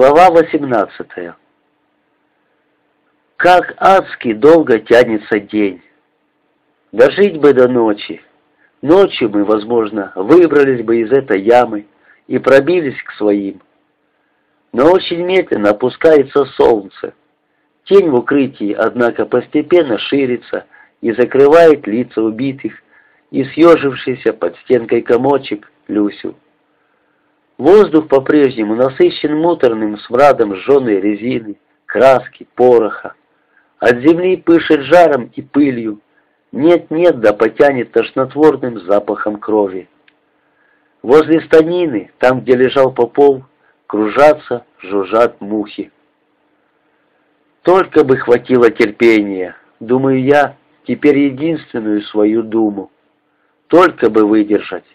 Глава 18 Как адски долго тянется день. Дожить бы до ночи. Ночью мы, возможно, выбрались бы из этой ямы и пробились к своим. Но очень медленно опускается солнце. Тень в укрытии, однако, постепенно ширится и закрывает лица убитых и съежившийся под стенкой комочек Люсю. Воздух по-прежнему насыщен муторным смрадом сжженной резины, краски, пороха. От земли пышет жаром и пылью. Нет-нет, да потянет тошнотворным запахом крови. Возле станины, там, где лежал попол, кружатся, жужжат мухи. Только бы хватило терпения, думаю я, теперь единственную свою думу. Только бы выдержать.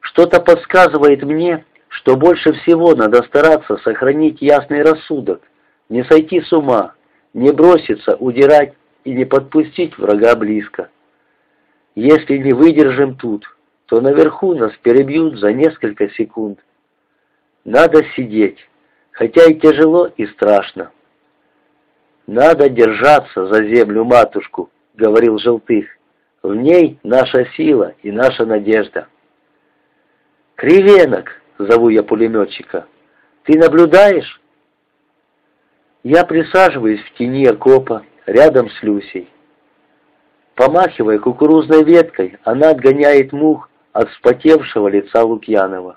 Что-то подсказывает мне, что больше всего надо стараться сохранить ясный рассудок, не сойти с ума, не броситься, удирать и не подпустить врага близко. Если не выдержим тут, то наверху нас перебьют за несколько секунд. Надо сидеть, хотя и тяжело и страшно. «Надо держаться за землю матушку», — говорил Желтых. «В ней наша сила и наша надежда». «Кривенок!» — зову я пулеметчика. «Ты наблюдаешь?» Я присаживаюсь в тени окопа, рядом с Люсей. Помахивая кукурузной веткой, она отгоняет мух от вспотевшего лица Лукьянова.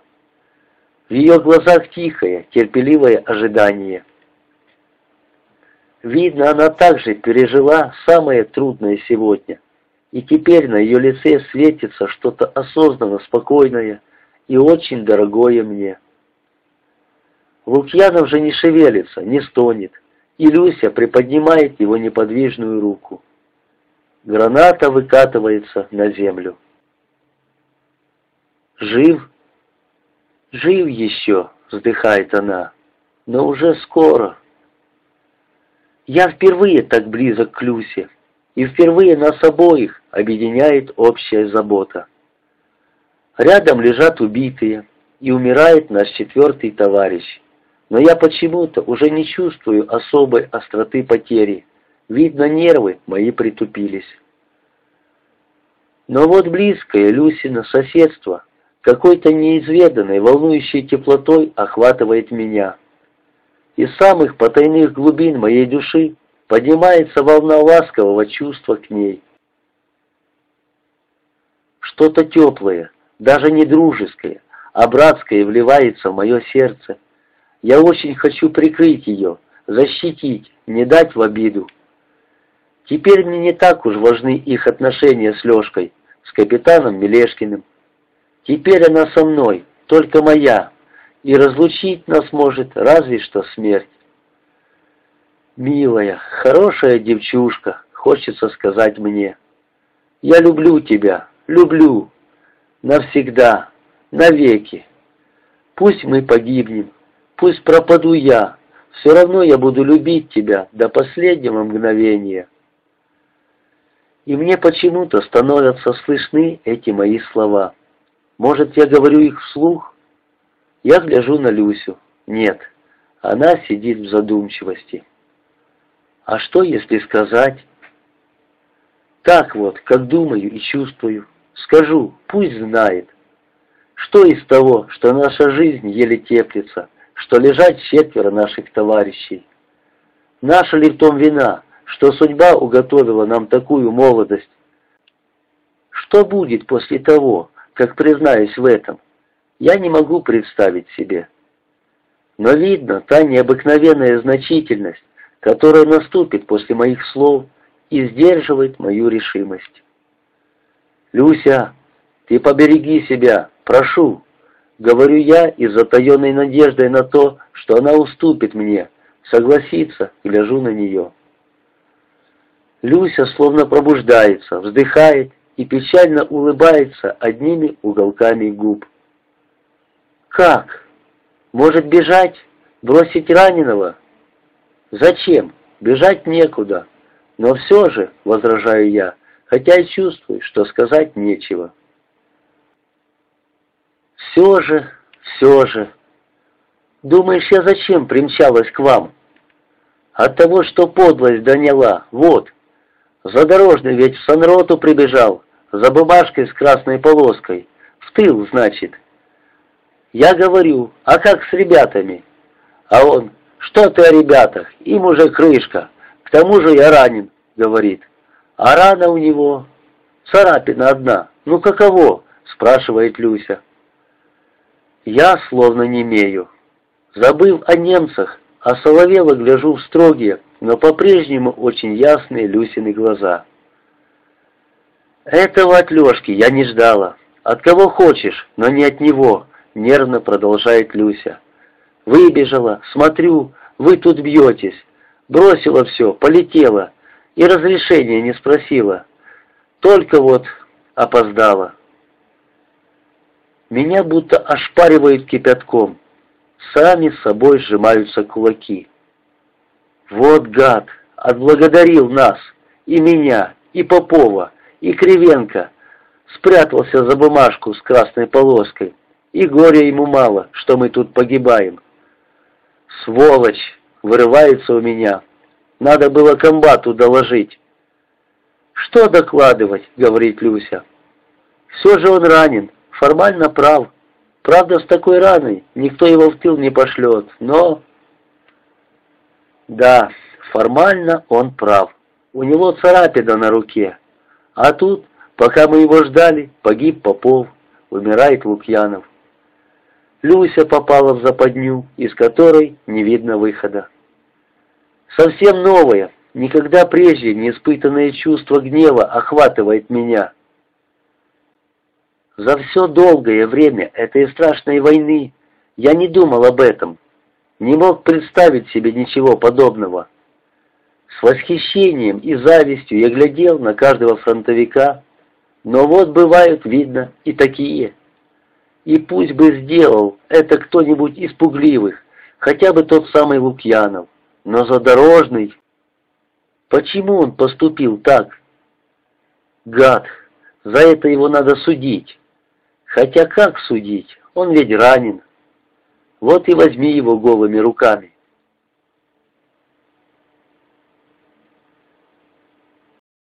В ее глазах тихое, терпеливое ожидание. Видно, она также пережила самое трудное сегодня, и теперь на ее лице светится что-то осознанно спокойное, и очень дорогое мне. Лукьянов же не шевелится, не стонет, и Люся приподнимает его неподвижную руку. Граната выкатывается на землю. «Жив?» «Жив еще», — вздыхает она, — «но уже скоро». Я впервые так близок к Люсе, и впервые нас обоих объединяет общая забота. Рядом лежат убитые, и умирает наш четвертый товарищ. Но я почему-то уже не чувствую особой остроты потери. Видно, нервы мои притупились. Но вот близкое Люсина соседство какой-то неизведанной, волнующей теплотой охватывает меня. Из самых потайных глубин моей души поднимается волна ласкового чувства к ней. Что-то теплое, даже не дружеское, а братское вливается в мое сердце. Я очень хочу прикрыть ее, защитить, не дать в обиду. Теперь мне не так уж важны их отношения с Лешкой, с капитаном Мелешкиным. Теперь она со мной, только моя, и разлучить нас может разве что смерть. Милая, хорошая девчушка, хочется сказать мне. Я люблю тебя, люблю, навсегда, навеки. Пусть мы погибнем, пусть пропаду я, все равно я буду любить тебя до последнего мгновения. И мне почему-то становятся слышны эти мои слова. Может, я говорю их вслух? Я гляжу на Люсю. Нет, она сидит в задумчивости. А что, если сказать? Так вот, как думаю и чувствую. Скажу, пусть знает. Что из того, что наша жизнь еле теплится, что лежат четверо наших товарищей? Наша ли в том вина, что судьба уготовила нам такую молодость? Что будет после того, как признаюсь в этом? Я не могу представить себе. Но видно та необыкновенная значительность, которая наступит после моих слов и сдерживает мою решимость. «Люся, ты побереги себя, прошу!» Говорю я и затаенной надеждой на то, что она уступит мне, согласится, гляжу на нее. Люся словно пробуждается, вздыхает и печально улыбается одними уголками губ. «Как? Может бежать? Бросить раненого?» «Зачем? Бежать некуда. Но все же, — возражаю я, хотя и чувствую, что сказать нечего. Все же, все же. Думаешь, я зачем примчалась к вам? От того, что подлость доняла, вот. Задорожный ведь в Санроту прибежал, за бумажкой с красной полоской. В тыл, значит. Я говорю, а как с ребятами? А он, что ты о ребятах, им уже крышка. К тому же я ранен, говорит. А рана у него царапина одна. Ну каково? Спрашивает Люся. Я словно не имею. Забыв о немцах, осоловело гляжу в строгие, но по-прежнему очень ясные Люсины глаза. «Этого от Лешки я не ждала. От кого хочешь, но не от него», — нервно продолжает Люся. «Выбежала, смотрю, вы тут бьетесь. Бросила все, полетела и разрешения не спросила. Только вот опоздала». Меня будто ошпаривает кипятком. Сами с собой сжимаются кулаки. Вот гад, отблагодарил нас, и меня, и Попова, и Кривенко. Спрятался за бумажку с красной полоской, и горя ему мало, что мы тут погибаем. Сволочь, вырывается у меня. Надо было комбату доложить. «Что докладывать?» — говорит Люся. «Все же он ранен, формально прав. Правда, с такой раной никто его в тыл не пошлет, но...» «Да, формально он прав. У него царапина на руке. А тут, пока мы его ждали, погиб Попов, умирает Лукьянов. Люся попала в западню, из которой не видно выхода. Совсем новое, никогда прежде не испытанное чувство гнева охватывает меня». За все долгое время этой страшной войны я не думал об этом, не мог представить себе ничего подобного. С восхищением и завистью я глядел на каждого фронтовика, но вот бывают, видно, и такие. И пусть бы сделал это кто-нибудь из пугливых, хотя бы тот самый Лукьянов, но задорожный. Почему он поступил так? Гад, за это его надо судить. Хотя как судить? Он ведь ранен. Вот и возьми его голыми руками.